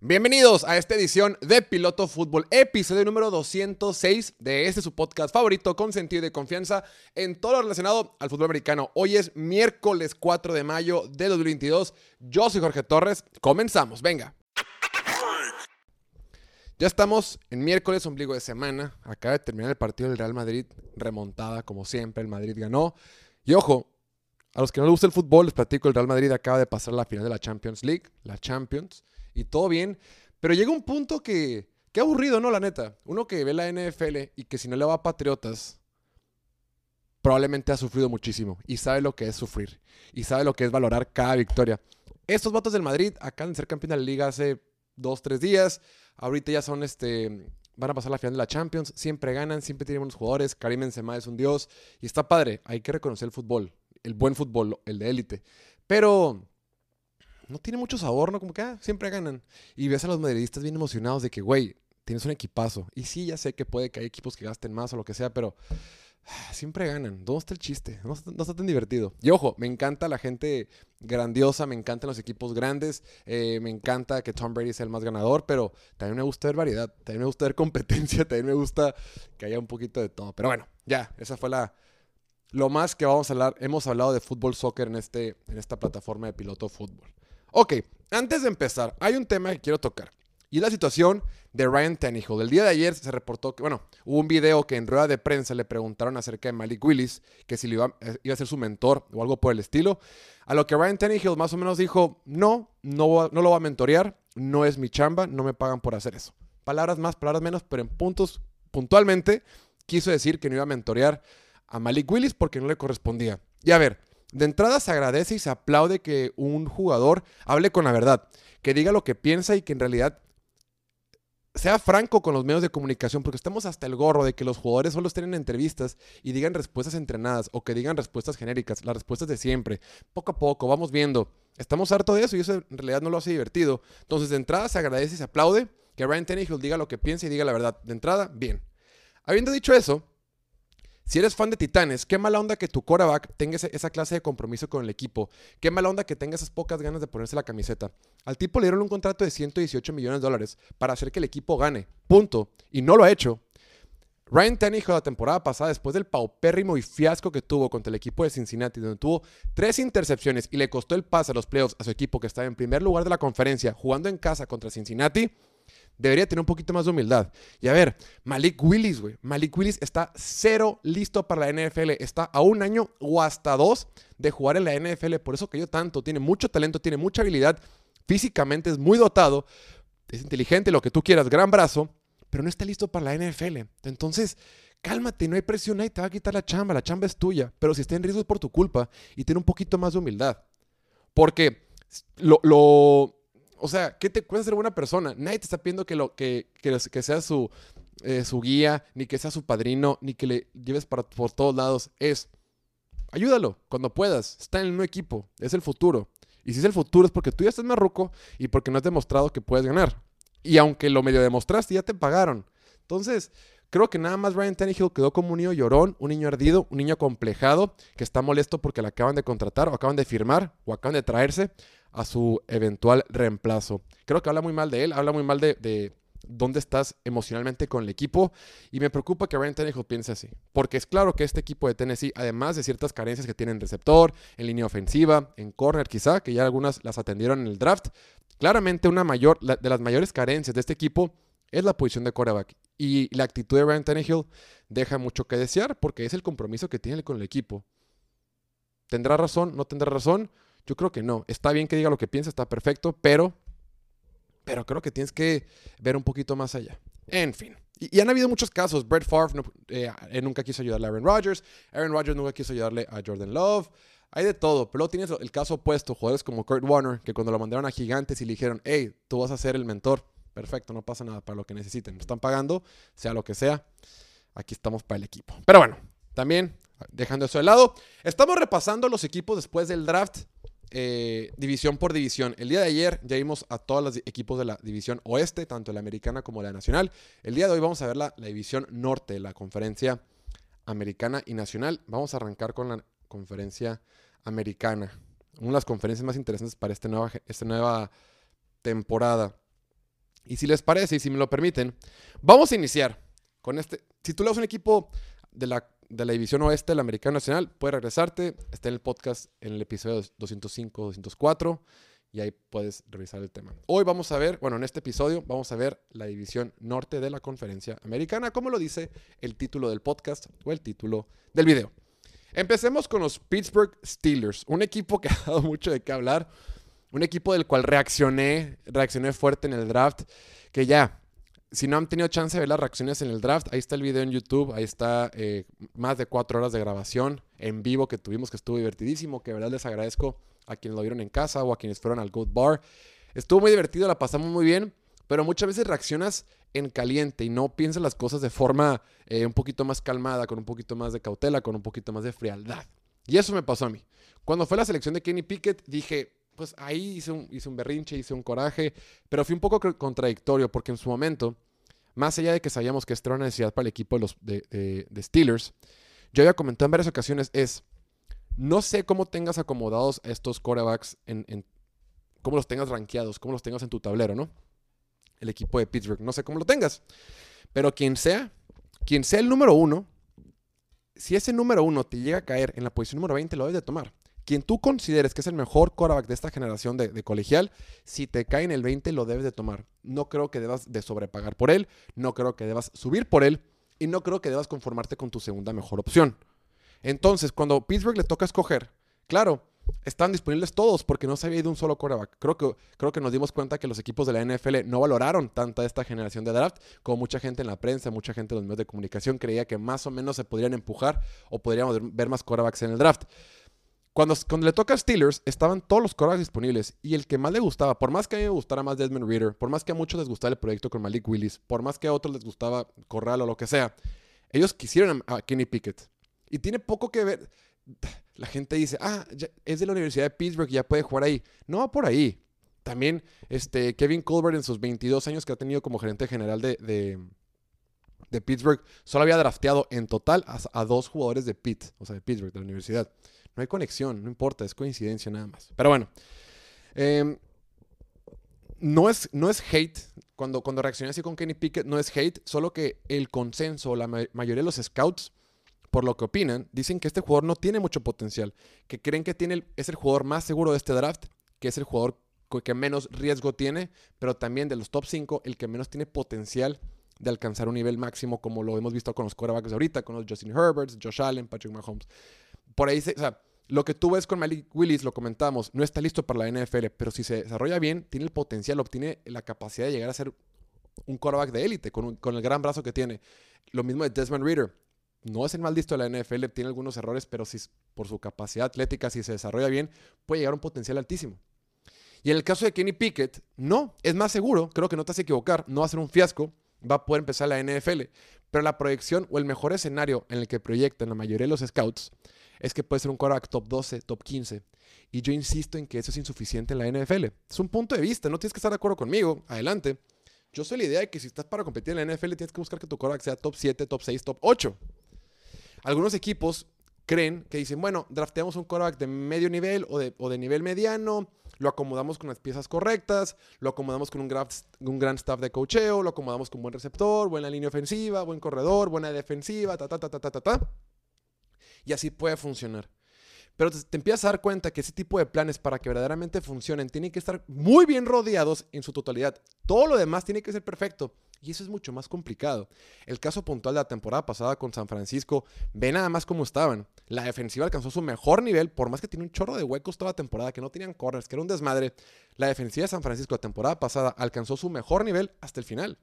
Bienvenidos a esta edición de Piloto Fútbol, episodio número 206 de este su podcast favorito con sentido de confianza en todo lo relacionado al fútbol americano. Hoy es miércoles 4 de mayo de 2022. Yo soy Jorge Torres. Comenzamos, venga. Ya estamos en miércoles, ombligo de semana. Acaba de terminar el partido del Real Madrid, remontada como siempre. El Madrid ganó. Y ojo, a los que no les gusta el fútbol, les platico: el Real Madrid acaba de pasar la final de la Champions League, la Champions y todo bien. Pero llega un punto que, qué aburrido, ¿no? La neta. Uno que ve la NFL y que si no le va a Patriotas, probablemente ha sufrido muchísimo y sabe lo que es sufrir y sabe lo que es valorar cada victoria. Estos votos del Madrid acaban de ser campeón de la liga hace dos, tres días. Ahorita ya son este. Van a pasar la final de la Champions. Siempre ganan, siempre tienen buenos jugadores. Karim Benzema es un dios. Y está padre. Hay que reconocer el fútbol. El buen fútbol, el de élite. Pero no tiene mucho sabor, ¿no? Como que ah, siempre ganan. Y ves a los madridistas bien emocionados de que, güey, tienes un equipazo. Y sí, ya sé que puede que hay equipos que gasten más o lo que sea, pero siempre ganan. ¿Dónde está el chiste? No, está- no está tan divertido. Y ojo, me encanta la gente grandiosa, me encantan los equipos grandes, eh, me encanta que Tom Brady sea el más ganador, pero también me gusta ver variedad, también me gusta ver competencia, también me gusta que haya un poquito de todo. Pero bueno, ya, esa fue la, lo más que vamos a hablar. Hemos hablado de fútbol soccer en, este, en esta plataforma de piloto fútbol. Ok, antes de empezar, hay un tema que quiero tocar. Y es la situación de Ryan Tannehill. El día de ayer se reportó que, bueno, hubo un video que en rueda de prensa le preguntaron acerca de Malik Willis, que si le iba, eh, iba a ser su mentor o algo por el estilo. A lo que Ryan Tannehill más o menos dijo, no, no, no lo va a mentorear, no es mi chamba, no me pagan por hacer eso. Palabras más, palabras menos, pero en puntos, puntualmente, quiso decir que no iba a mentorear a Malik Willis porque no le correspondía. Y a ver, de entrada se agradece y se aplaude que un jugador hable con la verdad, que diga lo que piensa y que en realidad sea franco con los medios de comunicación, porque estamos hasta el gorro de que los jugadores solo estén en entrevistas y digan respuestas entrenadas o que digan respuestas genéricas, las respuestas de siempre. Poco a poco, vamos viendo. Estamos hartos de eso y eso en realidad no lo hace divertido. Entonces, de entrada se agradece y se aplaude que Ryan Tannehill diga lo que piensa y diga la verdad. De entrada, bien. Habiendo dicho eso, si eres fan de Titanes, qué mala onda que tu quarterback tenga esa clase de compromiso con el equipo. Qué mala onda que tenga esas pocas ganas de ponerse la camiseta. Al tipo le dieron un contrato de 118 millones de dólares para hacer que el equipo gane. Punto. Y no lo ha hecho. Ryan Tannehill la temporada pasada, después del paupérrimo y fiasco que tuvo contra el equipo de Cincinnati, donde tuvo tres intercepciones y le costó el pase a los playoffs a su equipo que estaba en primer lugar de la conferencia, jugando en casa contra Cincinnati, debería tener un poquito más de humildad. Y a ver, Malik Willis, güey. Malik Willis está cero listo para la NFL. Está a un año o hasta dos de jugar en la NFL. Por eso cayó tanto. Tiene mucho talento, tiene mucha habilidad. Físicamente es muy dotado. Es inteligente, lo que tú quieras, gran brazo. Pero no está listo para la NFL. Entonces, cálmate, no hay presión ahí, te va a quitar la chamba. La chamba es tuya. Pero si está en riesgo es por tu culpa. Y tiene un poquito más de humildad. Porque lo- o sea, ¿qué te cuesta ser buena persona? Nadie te está pidiendo que, lo, que, que, sea su, eh, su guía, ni que sea su padrino, ni que le lleves para, por todos lados. Es, ayúdalo cuando puedas. Está en un equipo, es el futuro. Y si es el futuro es porque tú ya estás más ruco y porque no has demostrado que puedes ganar. Y aunque lo medio demostraste, ya te pagaron. Entonces, creo que nada más Ryan Tannehill quedó como un niño llorón, un niño ardido, un niño complejado, que está molesto porque le acaban de contratar o acaban de firmar o acaban de traerse a su eventual reemplazo. Creo que habla muy mal de él, habla muy mal de, de dónde estás emocionalmente con el equipo y me preocupa que Ryan Tannehill piense así, porque es claro que este equipo de Tennessee, además de ciertas carencias que tiene en receptor, en línea ofensiva, en corner quizá, que ya algunas las atendieron en el draft, claramente una mayor, de las mayores carencias de este equipo es la posición de quarterback. Y la actitud de Ryan Tannehill deja mucho que desear porque es el compromiso que tiene con el equipo. ¿Tendrá razón? ¿No tendrá razón? Yo creo que no. Está bien que diga lo que piensa, está perfecto, pero, pero creo que tienes que ver un poquito más allá. En fin. Y, han habido muchos casos. Brett Favre eh, él nunca quiso ayudarle a Aaron Rodgers. Aaron Rodgers nunca quiso ayudarle a Jordan Love. Hay de todo. Pero luego tienes el caso opuesto. Jugadores como Kurt Warner, que cuando lo mandaron a Gigantes y le dijeron, hey, tú vas a ser el mentor. Perfecto, no pasa nada para lo que necesiten. Están pagando, sea lo que sea. Aquí estamos para el equipo. Pero bueno, también, dejando eso de lado, estamos repasando los equipos después del draft. Eh, división por división. El día de ayer ya vimos a todos los equipos de la división oeste, tanto la americana como la nacional. El día de hoy vamos a ver la, división norte, la conferencia americana y nacional. Vamos a arrancar con la conferencia americana. Una de las conferencias más interesantes para esta nueva, esta nueva temporada. Y si les parece y si me lo permiten, vamos a iniciar con este. Si tú le das un equipo de la, de la división oeste del americano nacional, puedes regresarte. Está en el podcast en el episodio 205, 204 y ahí puedes revisar el tema. Hoy vamos a ver, bueno, en este episodio vamos a ver la división norte de la conferencia americana, como lo dice el título del podcast o el título del video. Empecemos con los Pittsburgh Steelers, un equipo que ha dado mucho de qué hablar, un equipo del cual reaccioné, reaccioné fuerte en el draft, que ya, si no han tenido chance de ver las reacciones en el draft, ahí está el video en YouTube, ahí está eh, más de cuatro horas de grabación en vivo que tuvimos, que estuvo divertidísimo, que verdad les agradezco a quienes lo vieron en casa o a quienes fueron al Goat Bar. Estuvo muy divertido, la pasamos muy bien, pero muchas veces reaccionas en caliente y no piensas las cosas de forma eh, un poquito más calmada, con un poquito más de cautela, con un poquito más de frialdad. Y eso me pasó a mí. Cuando fue la selección de Kenny Pickett, dije, pues ahí hice un, hice un berrinche, hice un coraje, pero fui un poco contradictorio porque en su momento, más allá de que sabíamos que esto era una necesidad para el equipo de los de, Steelers, yo había comentado en varias ocasiones es, no sé cómo tengas acomodados a estos corebacks, en, en, cómo los tengas rankeados, cómo los tengas en tu tablero, ¿no? El equipo de Pittsburgh, no sé cómo lo tengas, pero quien sea, quien sea el número uno, si ese número uno te llega a caer en la posición número 20, lo debes de tomar quien tú consideres que es el mejor quarterback de esta generación de, colegial, si te cae en el 20 lo debes de tomar. No creo que debas de sobrepagar por él, no creo que debas subir por él y no creo que debas conformarte con tu segunda mejor opción. Entonces, cuando Pittsburgh le toca escoger, claro, están disponibles todos porque no se había ido un solo quarterback. Creo que, creo que nos dimos cuenta que los equipos de la NFL no valoraron tanta esta generación de draft como mucha gente en la prensa, mucha gente en los medios de comunicación creía que más o menos se podrían empujar o podríamos ver más quarterbacks en el draft. Cuando, le toca a Steelers, estaban todos los quarterbacks disponibles. Y el que más le gustaba, por más que a mí me gustara más Desmond Reader, por más que a muchos les gustara el proyecto con Malik Willis, por más que a otros les gustaba Corral o lo que sea, ellos quisieron a, Kenny Pickett. Y tiene poco que ver. La gente dice, ah, es de la Universidad de Pittsburgh y ya puede jugar ahí. No va por ahí. También este, Kevin Colbert en sus 22 años que ha tenido como gerente general de, de, Pittsburgh, solo había drafteado en total a, a, dos jugadores de Pitt, o sea, de Pittsburgh, de la universidad. No hay conexión, no importa, es coincidencia nada más. Pero bueno, em, no, es, no es hate. Cuando, cuando reaccioné así con Kenny Pickett, no es hate, solo que el consenso, la mayoría de los scouts, por lo que opinan, dicen que este jugador no tiene mucho potencial, que creen que tiene es el jugador más seguro de este draft, que es el jugador que menos riesgo tiene, pero también de los top 5, el que menos tiene potencial de alcanzar un nivel máximo, como lo hemos visto con los quarterbacks ahorita, con los Justin Herberts, Josh Allen, Patrick Mahomes. Por ahí, se, o sea, lo que tú ves con Malik Willis, lo comentamos, no está listo para la NFL, pero si se desarrolla bien, tiene el potencial, obtiene la capacidad de llegar a ser un quarterback de élite con, con, el gran brazo que tiene. Lo mismo de Desmond Reader. No es el mal listo de la NFL, tiene algunos errores, pero si por su capacidad atlética, si se desarrolla bien, puede llegar a un potencial altísimo. Y en el caso de Kenny Pickett, no, es más seguro, creo que no te hace equivocar, no va a ser un fiasco, va a poder empezar la NFL. Pero la proyección o el mejor escenario en el que proyectan la mayoría de los scouts es que puede ser un quarterback top 12, top 15. Y yo insisto en que eso es insuficiente en la NFL. Es un punto de vista, no tienes que estar de acuerdo conmigo. Adelante. Yo soy la idea de que si estás para competir en la NFL tienes que buscar que tu quarterback sea top 7, top 6, top 8. Algunos equipos creen que dicen, bueno, drafteamos un quarterback de medio nivel o de, o de nivel mediano, lo acomodamos con las piezas correctas, lo acomodamos con un, un gran staff de cocheo, lo acomodamos con buen receptor, buena línea ofensiva, buen corredor, buena defensiva, ta, ta, ta, ta, ta, ta. ta y así puede funcionar. Pero te, empiezas a dar cuenta que ese tipo de planes para que verdaderamente funcionen tienen que estar muy bien rodeados en su totalidad. Todo lo demás tiene que ser perfecto. Y eso es mucho más complicado. El caso puntual de la temporada pasada con San Francisco, ve nada más cómo estaban. La defensiva alcanzó su mejor nivel, por más que tiene un chorro de huecos toda la temporada, que no tenían corners, que era un desmadre. La defensiva de San Francisco la temporada pasada alcanzó su mejor nivel hasta el final.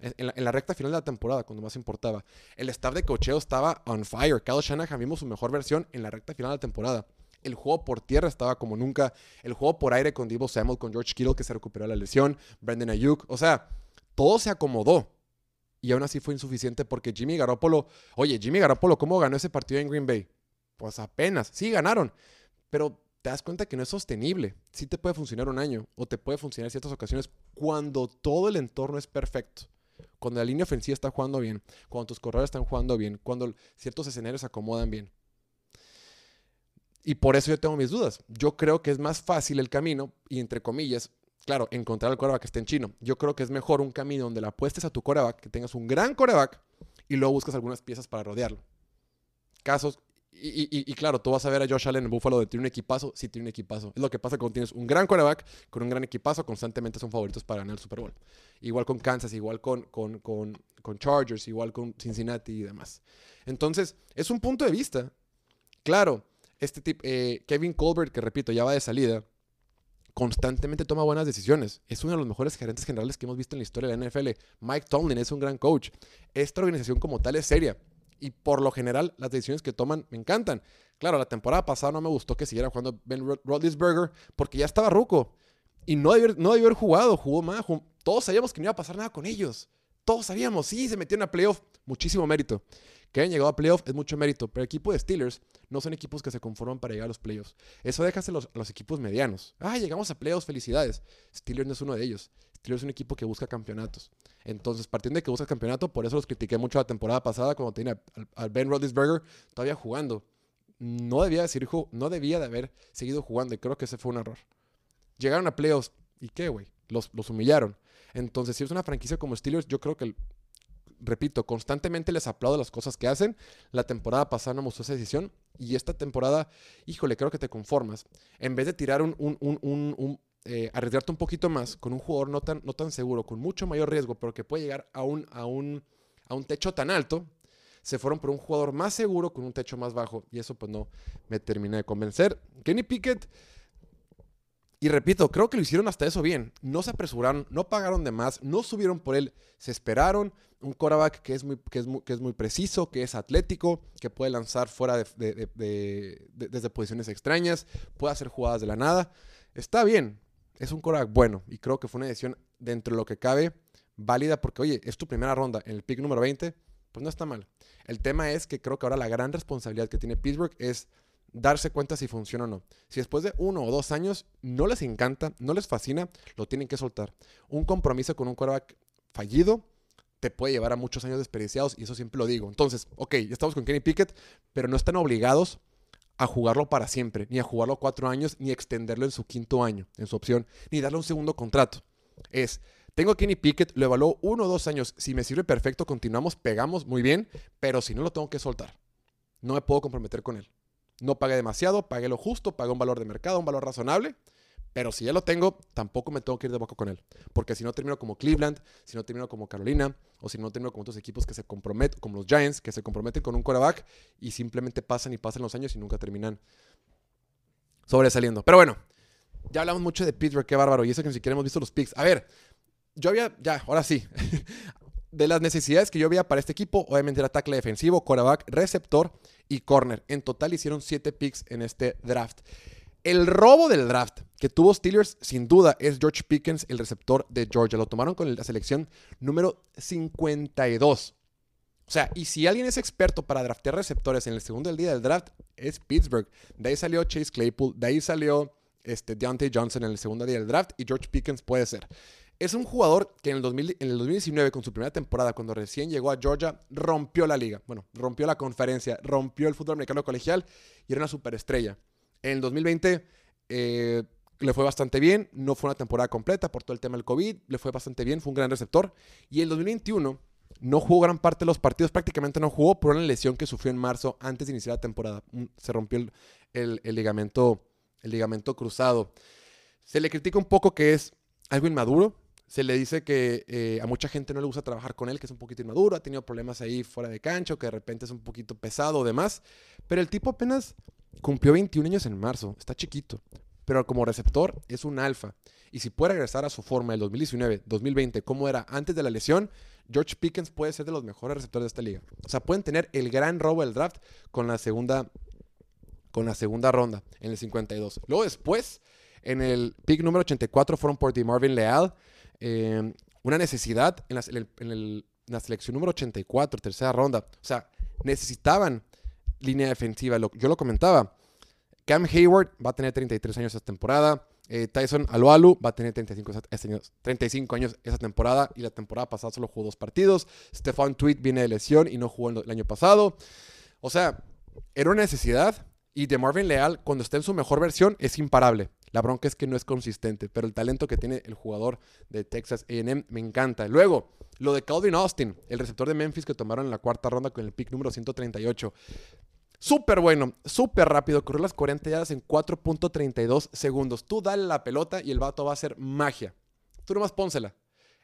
En la, recta final de la temporada, cuando más importaba. El staff de cocheo estaba on fire. Kyle Shanahan vimos su mejor versión en la recta final de la temporada. El juego por tierra estaba como nunca. El juego por aire con Divo Samuel, con George Kittle que se recuperó la lesión. Brandon Ayuk. O sea, todo se acomodó. Y aún así fue insuficiente porque Jimmy Garoppolo. Oye, Jimmy Garoppolo, ¿cómo ganó ese partido en Green Bay? Pues apenas. Sí, ganaron. Pero te das cuenta que no es sostenible. Sí te puede funcionar un año o te puede funcionar en ciertas ocasiones cuando todo el entorno es perfecto. Cuando la línea ofensiva está jugando bien, cuando tus corredores están jugando bien, cuando ciertos escenarios se acomodan bien. Y por eso yo tengo mis dudas. Yo creo que es más fácil el camino y entre comillas, claro, encontrar el coreback que esté en chino. Yo creo que es mejor un camino donde le apuestes a tu coreback, que tengas un gran coreback y luego buscas algunas piezas para rodearlo. Casos y, claro, tú vas a ver a Josh Allen en Buffalo de tiene un equipazo, sí tiene un equipazo. Es lo que pasa cuando tienes un gran quarterback con un gran equipazo, constantemente son favoritos para ganar el Super Bowl. Igual con Kansas, igual con, con, con, Chargers, igual con Cincinnati y demás. Entonces, es un punto de vista. Claro, este tipo, eh, Kevin Colbert, que repito, ya va de salida, constantemente toma buenas decisiones. Es uno de los mejores gerentes generales que hemos visto en la historia de la NFL. Mike Tomlin es un gran coach. Esta organización como tal es seria y por lo general las decisiones que toman me encantan. Claro, la temporada pasada no me gustó que siguiera jugando Ben Roethlisberger porque ya estaba ruco y no debió, no haber jugado, jugó más. todos sabíamos que no iba a pasar nada con ellos. Todos sabíamos, sí, se metieron a playoff, muchísimo mérito. Que hayan llegado a playoff es mucho mérito, pero el equipo de Steelers no son equipos que se conforman para llegar a los playoffs. Eso déjase los, a los equipos medianos. Ah, llegamos a playoffs, felicidades. Steelers no es uno de ellos. Steelers es un equipo que busca campeonatos. Entonces, partiendo de que busca campeonato, por eso los critiqué mucho la temporada pasada cuando tenía al, Ben Roethlisberger todavía jugando. No debía, decir, no debía de haber seguido jugando y creo que ese fue un error. Llegaron a playoffs y qué, güey, los, los humillaron. Entonces, si es una franquicia como Steelers, yo creo que, repito, constantemente les aplaudo las cosas que hacen. La temporada pasada no mostró esa decisión y esta temporada, híjole, creo que te conformas. En vez de tirar un, un, un, eh, arriesgarte un poquito más con un jugador no tan, no tan seguro, con mucho mayor riesgo, pero que puede llegar a un, a, un, a un techo tan alto, se fueron por un jugador más seguro con un techo más bajo. Y eso pues no me termina de convencer. Kenny Pickett, y repito, creo que lo hicieron hasta eso bien. No se apresuraron, no pagaron de más, no subieron por él, se esperaron. Un quarterback que es muy, que es muy, que es muy preciso, que es atlético, que puede lanzar fuera de, desde posiciones extrañas, puede hacer jugadas de la nada. Está bien, es un quarterback bueno y creo que fue una decisión dentro de lo que cabe válida porque, oye, es tu primera ronda en el pick número 20, pues no está mal. El tema es que creo que ahora la gran responsabilidad que tiene Pittsburgh es darse cuenta si funciona o no. Si después de uno o dos años no les encanta, no les fascina, lo tienen que soltar. Un compromiso con un quarterback fallido te puede llevar a muchos años desperdiciados y eso siempre lo digo. Entonces, ok, ya estamos con Kenny Pickett, pero no están obligados a jugarlo para siempre, ni a jugarlo cuatro años, ni extenderlo en su quinto año, en su opción, ni darle un segundo contrato. Es, tengo a Kenny Pickett, lo evaluó uno o dos años, si me sirve perfecto, continuamos, pegamos muy bien, pero si no lo tengo que soltar. No me puedo comprometer con él. No pagué demasiado, pagué lo justo, pagué un valor de mercado, un valor razonable, pero si ya lo tengo, tampoco me tengo que ir de boca con él. Porque si no termino como Cleveland, si no termino como Carolina, o si no termino como otros equipos que se comprometen, como los Giants, que se comprometen con un quarterback y simplemente pasan y pasan los años y nunca terminan sobresaliendo. Pero bueno, ya hablamos mucho de Pittsburgh, qué bárbaro. Y eso que ni siquiera hemos visto los picks. A ver, yo había, ya, ahora sí. de las necesidades que yo veía para este equipo, obviamente era tackle defensivo, quarterback, receptor y corner. En total hicieron siete picks en este draft. El robo del draft que tuvo Steelers, sin duda, es George Pickens, el receptor de Georgia. Lo tomaron con la selección número 52. O sea, y si alguien es experto para draftear receptores en el segundo día del draft, es Pittsburgh. De ahí salió Chase Claypool, de ahí salió este, Deontay Johnson en el segundo día del draft y George Pickens puede ser. Es un jugador que en el, 2000, en el 2019, con su primera temporada, cuando recién llegó a Georgia, rompió la liga. Bueno, rompió la conferencia, rompió el fútbol americano colegial y era una superestrella. En el 2020 eh, le fue bastante bien, no fue una temporada completa por todo el tema del COVID, le fue bastante bien, fue un gran receptor. Y en el 2021 no jugó gran parte de los partidos, prácticamente no jugó por una lesión que sufrió en marzo antes de iniciar la temporada. Mm, se rompió el, ligamento, el ligamento cruzado. Se le critica un poco que es algo inmaduro. Se le dice que eh, a mucha gente no le gusta trabajar con él, que es un poquito inmaduro, ha tenido problemas ahí fuera de cancho, que de repente es un poquito pesado o demás. Pero el tipo apenas Cumplió 21 años en marzo, está chiquito, pero como receptor es un alfa. Y si puede regresar a su forma del 2019, 2020, como era antes de la lesión, George Pickens puede ser de los mejores receptores de esta liga. O sea, pueden tener el gran robo del draft con la segunda, con la segunda ronda en el 52. Luego después, en el pick número 84 fueron por Marvin Leal. Eh, una necesidad en la, selección número 84, tercera ronda. O sea, necesitaban línea defensiva. yo lo comentaba. Cam Hayward va a tener 33 años esta temporada. Eh, Tyson Alualu va a tener 35, años, 35 años esa temporada y la temporada pasada solo jugó dos partidos. Stefan Tweet viene de lesión y no jugó el año pasado. O sea, era una necesidad y de Marvin Leal cuando está en su mejor versión es imparable. La bronca es que no es consistente, pero el talento que tiene el jugador de Texas AM me encanta. Luego, lo de Calvin Austin, el receptor de Memphis que tomaron en la cuarta ronda con el pick número 138. Súper bueno, súper rápido. Corrió las 40 yardas en 4.32 segundos. Tú dale la pelota y el vato va a hacer magia. Tú nomás pónsela.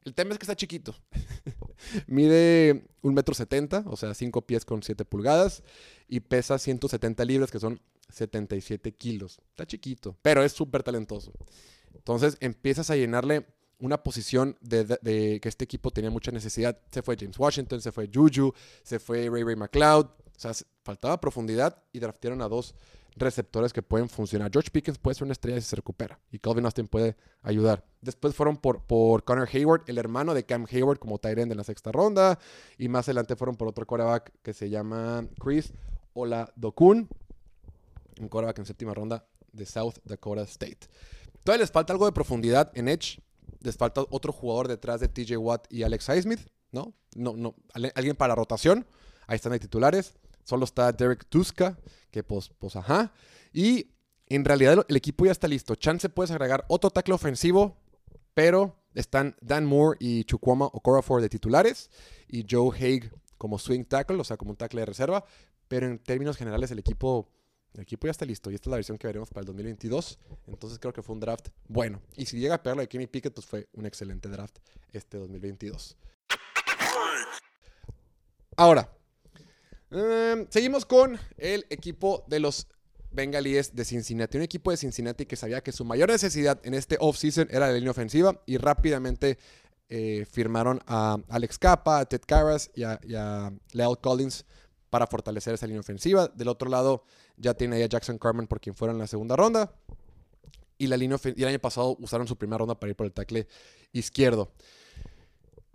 El tema es que está chiquito. Mide 1,70 m, o sea, 5 pies con 7 pulgadas. Y pesa 170 libras, que son 77 kilos. Está chiquito, pero es súper talentoso. Entonces empiezas a llenarle una posición de, que este equipo tenía mucha necesidad. Se fue James Washington, se fue Juju, se fue Ray Ray McLeod. O sea, faltaba profundidad y draftearon a dos receptores que pueden funcionar. George Pickens puede ser una estrella si se recupera y Calvin Austin puede ayudar. Después fueron por, por Connor Hayward, el hermano de Cam Hayward como Tyrend en la sexta ronda. Y más adelante fueron por otro quarterback que se llama Chris Oladokun, un quarterback en séptima ronda de South Dakota State. Todavía les falta algo de profundidad en Edge. Les falta otro jugador detrás de TJ Watt y Alex Highsmith, ¿no? No, no, alguien para rotación. Ahí están de titulares. Solo está Derek Tuska, que pues, pues ajá. Y en realidad el equipo ya está listo. Chance puedes agregar otro tackle ofensivo, pero están Dan Moore y Chukwuma Okorafor de titulares y Joe Haig como swing tackle, o sea, como un tackle de reserva. Pero en términos generales el equipo, el equipo ya está listo y esta es la versión que veremos para el 2022. Entonces creo que fue un draft bueno. Y si llega a pegarlo de Kenny Pickett, pues fue un excelente draft este 2022. Ahora, Em, seguimos con el equipo de los Bengalíes de Cincinnati. Un equipo de Cincinnati que sabía que su mayor necesidad en este offseason era la línea ofensiva y rápidamente eh, firmaron a Alex Capa, a Ted Carras y a, Leo Collins para fortalecer esa línea ofensiva. Del otro lado ya tiene a Jackson Carmen por quien fueron en la segunda ronda. Y, la línea y el año pasado usaron su primera ronda para ir por el tackle izquierdo.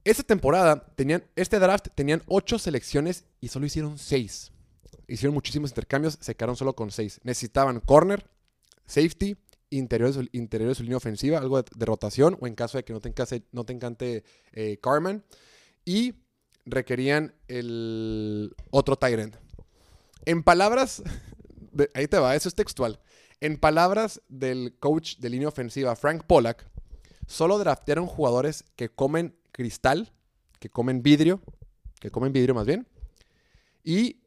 Esta temporada, tenían, este draft, tenían ocho selecciones y solo hicieron seis. Hicieron muchísimos intercambios, se quedaron solo con seis. Necesitaban corner, safety, interior de su, interior de su línea ofensiva, algo de, rotación, o en caso de que no te no te encante eh, Carman. Y requerían el otro Tyrant. En palabras, ahí te va, eso es textual. En palabras del coach de línea ofensiva, Frank Pollack, solo draftearon jugadores que comen cristal, que comen vidrio, que comen vidrio más bien, y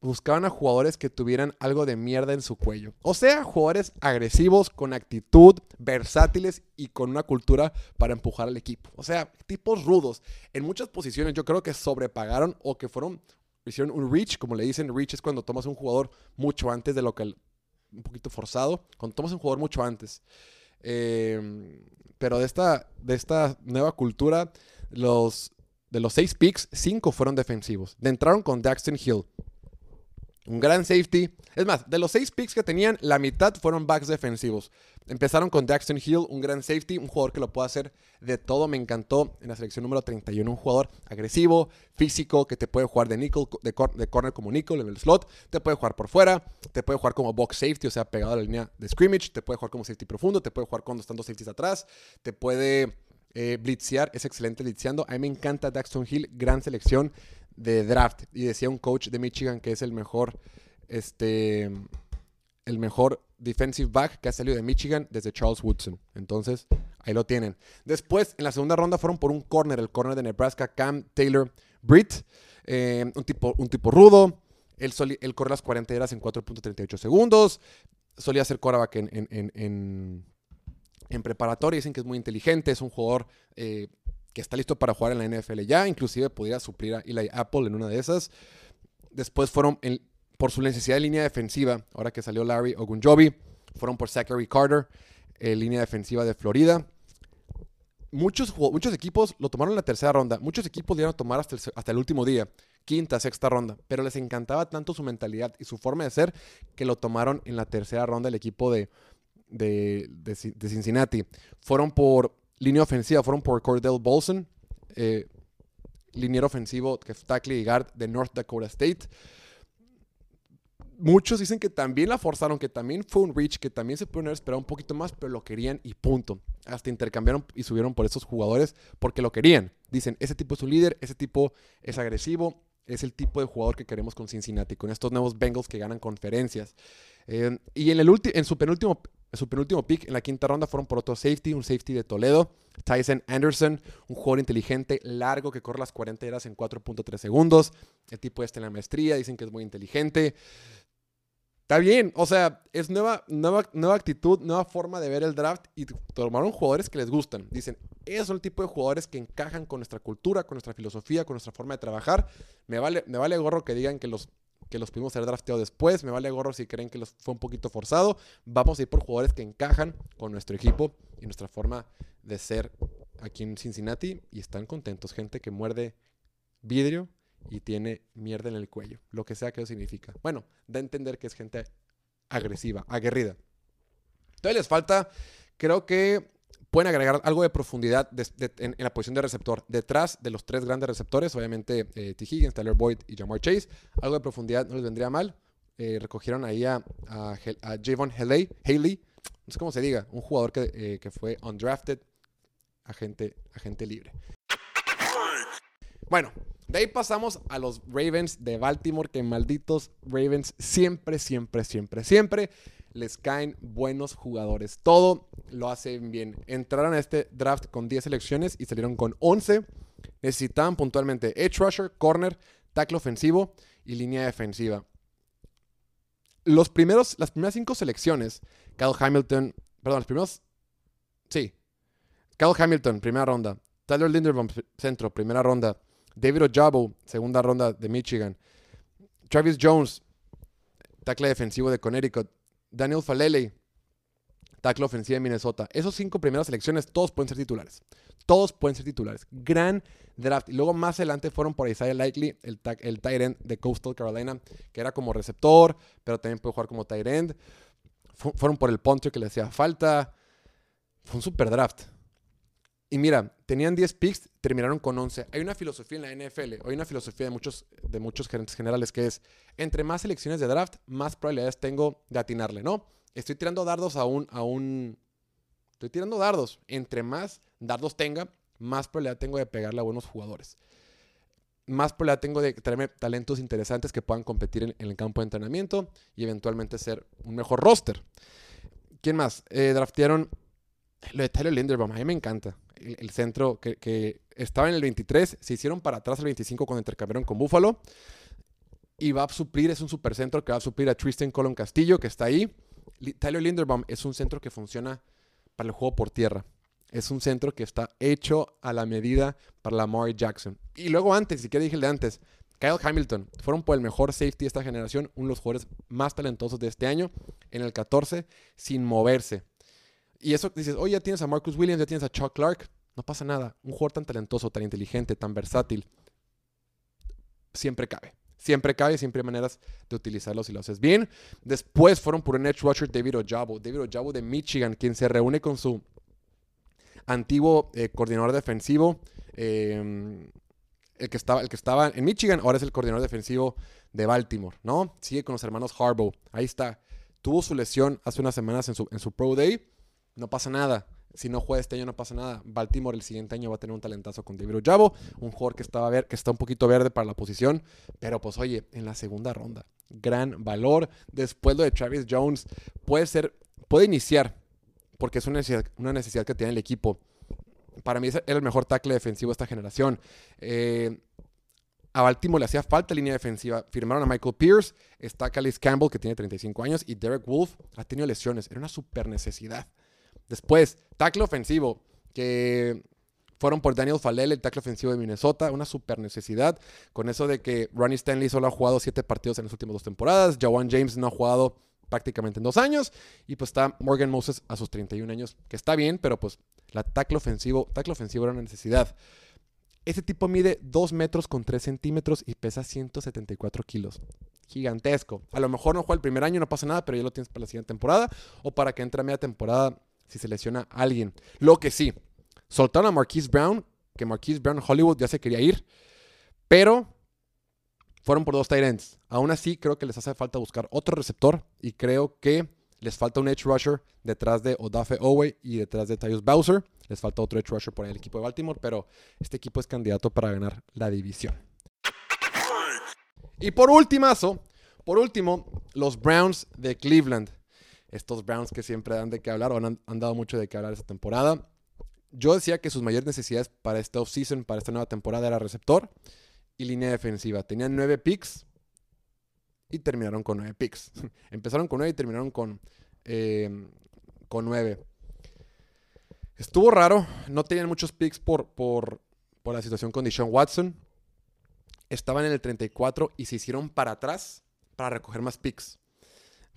buscaban a jugadores que tuvieran algo de mierda en su cuello. O sea, jugadores agresivos, con actitud, versátiles y con una cultura para empujar al equipo. O sea, tipos rudos. En muchas posiciones yo creo que sobrepagaron o que fueron, hicieron un reach, como le dicen, reach es cuando tomas un jugador mucho antes de lo que, un poquito forzado, cuando tomas un jugador mucho antes. Eh, pero de esta, de esta nueva cultura los, de los seis picks, cinco fueron defensivos. De entraron con Daxton Hill. Un gran safety. Es más, de los seis picks que tenían, la mitad fueron backs defensivos. Empezaron con Daxton Hill, un gran safety, un jugador que lo puede hacer de todo. Me encantó en la selección número 31, un jugador agresivo, físico, que te puede jugar de nickel, de, corner como nickel en el slot, te puede jugar por fuera, te puede jugar como box safety, o sea, pegado a la línea de scrimmage, te puede jugar como safety profundo, te puede jugar cuando están dos safeties atrás, te puede eh, blitzear, es excelente blitzeando. A mí me encanta Daxton Hill, gran selección de draft. Y decía un coach de Michigan que es el mejor, este, el mejor defensive back que ha salido de Michigan desde Charles Woodson. Entonces, ahí lo tienen. Después, en la segunda ronda fueron por un corner, el corner de Nebraska, Cam Taylor Britt. Eh, un, tipo, un tipo rudo. Él, él corre las 40 horas en 4.38 segundos. Solía ser quarterback en en preparatoria, dicen que es muy inteligente, es un jugador eh, que está listo para jugar en la NFL ya, inclusive podría suplir a Eli Apple en una de esas. Después fueron, por su necesidad de línea defensiva, ahora que salió Larry Ogunjobi, fueron por Zachary Carter, eh, línea defensiva de Florida. Muchos, muchos equipos lo tomaron en la tercera ronda, muchos equipos lo a tomar hasta el, último día, quinta, sexta ronda, pero les encantaba tanto su mentalidad y su forma de ser que lo tomaron en la tercera ronda el equipo de, de, Cincinnati. Fueron por línea ofensiva, fueron por Cordell Bolson, eh, ofensivo, que tackle y guard de North Dakota State. muchos dicen que también la forzaron, que también fue un reach, que también se pudieron esperado un poquito más, pero lo querían y punto. Hasta intercambiaron y subieron por esos jugadores porque lo querían. Dicen, ese tipo es su líder, ese tipo es agresivo, es el tipo de jugador que queremos con Cincinnati, con estos nuevos Bengals que ganan conferencias. Eh, y en, el en su penúltimo su penúltimo pick en la quinta ronda fueron por otro safety, un safety de Toledo, Tyson Anderson, un jugador inteligente, largo, que corre las 40 horas en 4.3 segundos. El tipo este en la maestría, dicen que es muy inteligente. Está bien, o sea, es nueva, nueva, nueva actitud, nueva forma de ver el draft y tomaron jugadores que les gustan. Dicen, esos son el tipo de jugadores que encajan con nuestra cultura, con nuestra filosofía, con nuestra forma de trabajar. Me vale, me vale gorro que digan que los, que los pudimos ser drafteados después, me vale gorro si creen que los fue un poquito forzado. Vamos a ir por jugadores que encajan con nuestro equipo y nuestra forma de ser aquí en Cincinnati y están contentos. Gente que muerde vidrio y tiene mierda en el cuello, lo que sea que eso significa. Bueno, da a entender que es gente agresiva, aguerrida. Entonces les falta, creo que pueden agregar algo de profundidad en, la posición de receptor. Detrás de los tres grandes receptores, obviamente eh, T. Higgins, Tyler Boyd y Jamar Chase, algo de profundidad no les vendría mal. Eh, recogieron ahí a, Javon Haley, Haley, no sé cómo se diga, un jugador que, eh, que fue undrafted, agente, agente libre. Bueno, de ahí pasamos a los Ravens de Baltimore, que malditos Ravens siempre, siempre, siempre, siempre les caen buenos jugadores. Todo lo hacen bien. Entraron a este draft con 10 selecciones y salieron con 11. Necesitaban puntualmente edge rusher, corner, tackle ofensivo y línea defensiva. Los primeros, las primeras cinco selecciones, Kyle Hamilton, perdón, los primeros, sí, Kyle Hamilton, primera ronda, Tyler Linderbaum, centro, primera ronda, David Ojabo, segunda ronda de Michigan. Travis Jones, tackle defensivo de Connecticut. Daniel Falele, tackle ofensivo de Minnesota. Esos cinco primeras selecciones, todos pueden ser titulares. Todos pueden ser titulares. Gran draft. Y luego más adelante fueron por Isaiah Likely, el, el tight end de Coastal Carolina, que era como receptor, pero también puede jugar como tight end. fueron por el punter que le hacía falta. Fue un super draft. Y mira, tenían 10 picks, terminaron con 11. Hay una filosofía en la NFL, hay una filosofía de muchos, de muchos gerentes generales que es, entre más selecciones de draft, más probabilidades tengo de atinarle, ¿no? Estoy tirando dardos a un, a un... Estoy tirando dardos. Entre más dardos tenga, más probabilidad tengo de pegarle a buenos jugadores. Más probabilidad tengo de traerme talentos interesantes que puedan competir en, el campo de entrenamiento y eventualmente ser un mejor roster. ¿Quién más? Eh, draftearon lo de Tyler Linderbaum. A mí me encanta el, centro que, estaba en el 23, se hicieron para atrás el 25 cuando intercambiaron con Buffalo. Y va a suplir, es un supercentro que va a suplir a Tristan Colon Castillo, que está ahí. Tyler Linderbaum es un centro que funciona para el juego por tierra. Es un centro que está hecho a la medida para Lamar Jackson. Y luego antes, si que dije el de antes, Kyle Hamilton fueron por el mejor safety de esta generación, uno de los jugadores más talentosos de este año, en el 14, sin moverse. Y eso dices, oye, ya tienes a Marcus Williams, ya tienes a Chuck Clark. No pasa nada. Un jugador tan talentoso, tan inteligente, tan versátil, siempre cabe. Siempre cabe, siempre hay maneras de utilizarlo si lo haces bien. Después fueron por un edge rusher David Ojabo. David Ojabo de Michigan, quien se reúne con su antiguo eh, coordinador defensivo. Em, el, que estaba, el que estaba en Michigan, ahora es el coordinador defensivo de Baltimore, ¿no? Sigue con los hermanos Harbaugh. Ahí está. Tuvo su lesión hace unas semanas en su, en su Pro Day no pasa nada. Si no juega este año, no pasa nada. Baltimore el siguiente año va a tener un talentazo con David Ojabo, un jugador que, estaba ver, que está un poquito verde para la posición, pero pues oye, en la segunda ronda, gran valor. Después lo de Travis Jones, puede ser, puede iniciar, porque es una necesidad, que tiene el equipo. Para mí es el mejor tackle defensivo de esta generación. Eh, a Baltimore le hacía falta línea defensiva. Firmaron a Michael Pierce, está Callis Campbell, que tiene 35 años, y Derek Wolf ha tenido lesiones. Era una super necesidad. Después, tackle ofensivo, que fueron por Daniel Falele, el tackle ofensivo de Minnesota, una super necesidad. Con eso de que Ronnie Stanley solo ha jugado siete partidos en las últimas dos temporadas, Jawan James no ha jugado prácticamente en dos años, y pues está Morgan Moses a sus 31 años, que está bien, pero pues la tackle ofensivo, tackle ofensivo era una necesidad. Ese tipo mide 2 metros con 3 centímetros y pesa 174 kilos. Gigantesco. A lo mejor no juega el primer año, no pasa nada, pero ya lo tienes para la siguiente temporada o para que entre a media temporada si se lesiona a alguien. Lo que sí, soltaron a Marquise Brown, que Marquise Brown Hollywood ya se quería ir, pero fueron por dos tight ends. Aún así, creo que les hace falta buscar otro receptor y creo que les falta un edge rusher detrás de Odafe Owe y detrás de Tyus Bowser. Les falta otro edge rusher por el equipo de Baltimore, pero este equipo es candidato para ganar la división. Y por últimazo, por último, los Browns de Cleveland. Estos Browns que siempre dan de qué hablar o han, dado mucho de qué hablar esta temporada. Yo decía que sus mayores necesidades para esta offseason, para esta nueva temporada, era receptor y línea defensiva. Tenían nueve picks y terminaron con nueve picks. Empezaron con nueve y terminaron con, eh, con nueve. Estuvo raro. No tenían muchos picks por, por, por la situación con Deshaun Watson. Estaban en el 34 y se hicieron para atrás para recoger más picks.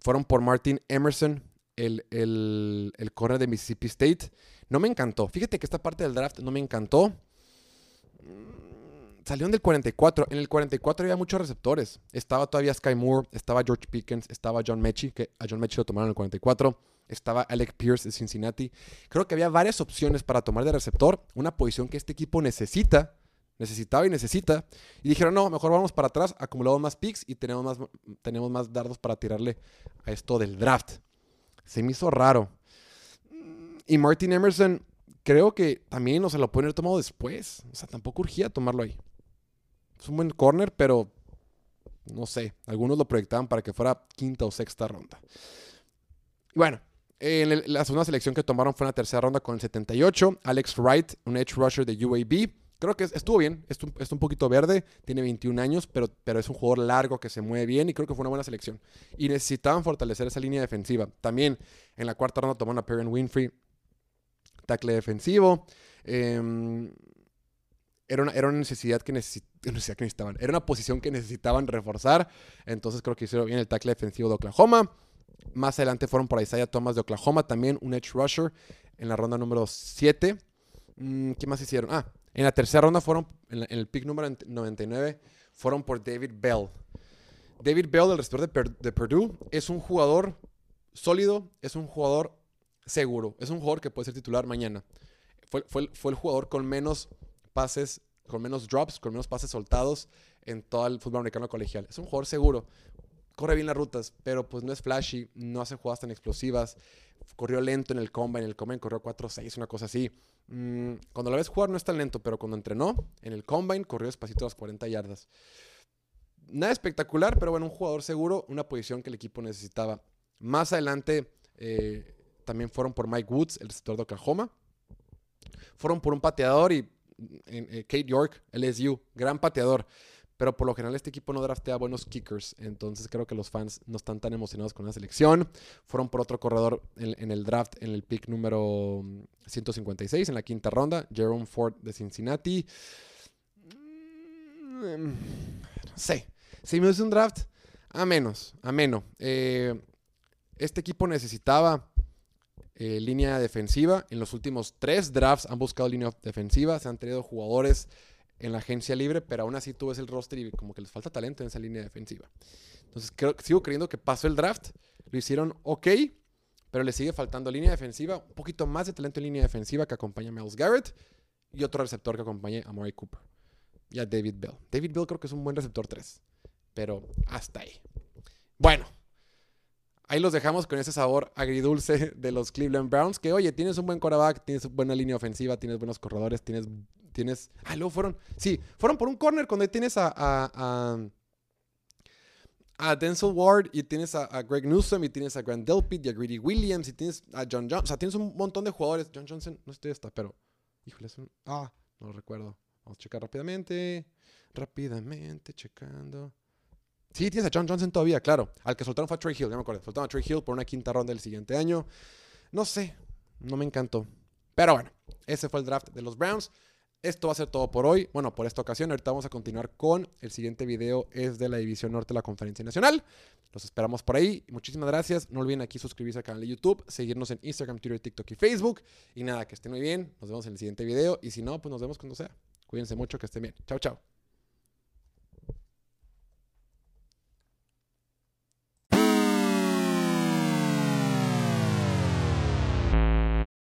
Fueron por Martin Emerson, el, el, el corner de Mississippi State. No me encantó. Fíjate que esta parte del draft no me encantó. Mm, Salieron del 44. En el 44 había muchos receptores. Estaba todavía Sky Moore, estaba George Pickens, estaba John Mechie, que a John Mechie lo tomaron en el 44. Estaba Alec Pierce de Cincinnati. Creo que había varias opciones para tomar de receptor. Una posición que este equipo necesita. Necesitaba y necesita. Y dijeron, no, mejor vamos para atrás, acumulamos más picks y tenemos más, tenemos más dardos para tirarle a esto del draft. Se me hizo raro. Y Martin Emerson, creo que también, o sea, lo pueden haber tomado después. O sea, tampoco urgía tomarlo ahí. Es un buen corner, pero no sé. Algunos lo proyectaban para que fuera quinta o sexta ronda. Y bueno, en la segunda selección que tomaron fue en la tercera ronda con el 78. Alex Wright, un edge rusher de UAB. Creo que es- estuvo bien, está un, poquito verde, tiene 21 años, pero, pero es un jugador largo que se mueve bien y creo que fue una buena selección. Y necesitaban fortalecer esa línea defensiva. También en la cuarta ronda tomaron a Perrin Winfrey, tackle defensivo. Em, era, una, era una necesidad que, necesi- necesidad que necesitaban. Era una posición que necesitaban reforzar. Entonces creo que hicieron bien el tackle defensivo de Oklahoma. Más adelante fueron por Isaiah Thomas de Oklahoma, también un edge rusher en la ronda número 7. Mm, ¿Qué más hicieron? Ah, en la tercera ronda fueron, en, el pick número 99, fueron por David Bell. David Bell, el receptor de, Purdue, es un jugador sólido, es un jugador seguro, es un jugador que puede ser titular mañana. Fue, fue, fue el jugador con menos pases, con menos drops, con menos pases soltados en todo el fútbol americano colegial. Es un jugador seguro, corre bien las rutas, pero pues no es flashy, no hace jugadas tan explosivas. Corrió lento en el combine, en el combine corrió 4-6, una cosa así. Mm, cuando lo ves jugar no es tan lento, pero cuando entrenó en el combine corrió despacito las 40 yardas. Nada espectacular, pero bueno, un jugador seguro, una posición que el equipo necesitaba. Más adelante eh, también fueron por Mike Woods, el receptor de Oklahoma. Fueron por un pateador y en- eh, Kate York, LSU, gran pateador. Pero por lo general este equipo no draftea buenos kickers. Entonces creo que los fans no están tan emocionados con la selección. Fueron por otro corredor en, el draft, en el pick número mm, 156, en la quinta ronda. Jerome Ford de Cincinnati. Mm, No sé. Si me hizo un draft, a menos, a menos. Eh, este equipo necesitaba eh, línea defensiva. En los últimos tres drafts han buscado línea defensiva. Se han traído jugadores en la agencia libre, pero aún así tú ves el roster y como que les falta talento en esa línea defensiva. Entonces creo, sigo creyendo que pasó el draft, lo hicieron ok, pero le sigue faltando línea defensiva, un poquito más de talento en línea defensiva que acompaña a Miles Garrett y otro receptor que acompañe a Murray Cooper y a David Bell. David Bell creo que es un buen receptor 3, pero hasta ahí. Bueno, ahí los dejamos con ese sabor agridulce de los Cleveland Browns, que oye, tienes un buen quarterback, tienes buena línea ofensiva, tienes buenos corredores, tienes... tienes ah, luego fueron... Sí, fueron por un corner cuando tienes a... a, a Denzel Ward y tienes a, a, Greg Newsom y tienes a Grant Delpit y a Greedy Williams y tienes a John Johnson. O sea, tienes un montón de jugadores. John Johnson, no estoy hasta, pero. Híjole, es un. Ah, no lo recuerdo. Vamos a checar rápidamente. Rápidamente, checando. Sí, tienes a John Johnson todavía, claro. Al que soltaron fue a Trey Hill, ya me acuerdo. Soltaron a Trey Hill por una quinta ronda del siguiente año. No sé, no me encantó. Pero bueno, ese fue el draft de los Browns. Esto va a ser todo por hoy. Bueno, por esta ocasión. Ahorita vamos a continuar con el siguiente video. Es de la División Norte de la Conferencia Nacional. Los esperamos por ahí. Muchísimas gracias. No olviden aquí suscribirse al canal de YouTube, seguirnos en Instagram, Twitter, TikTok y Facebook. Y nada, que estén muy bien. Nos vemos en el siguiente video. Y si no, pues nos vemos cuando sea. Cuídense mucho, que estén bien. Chao, chao.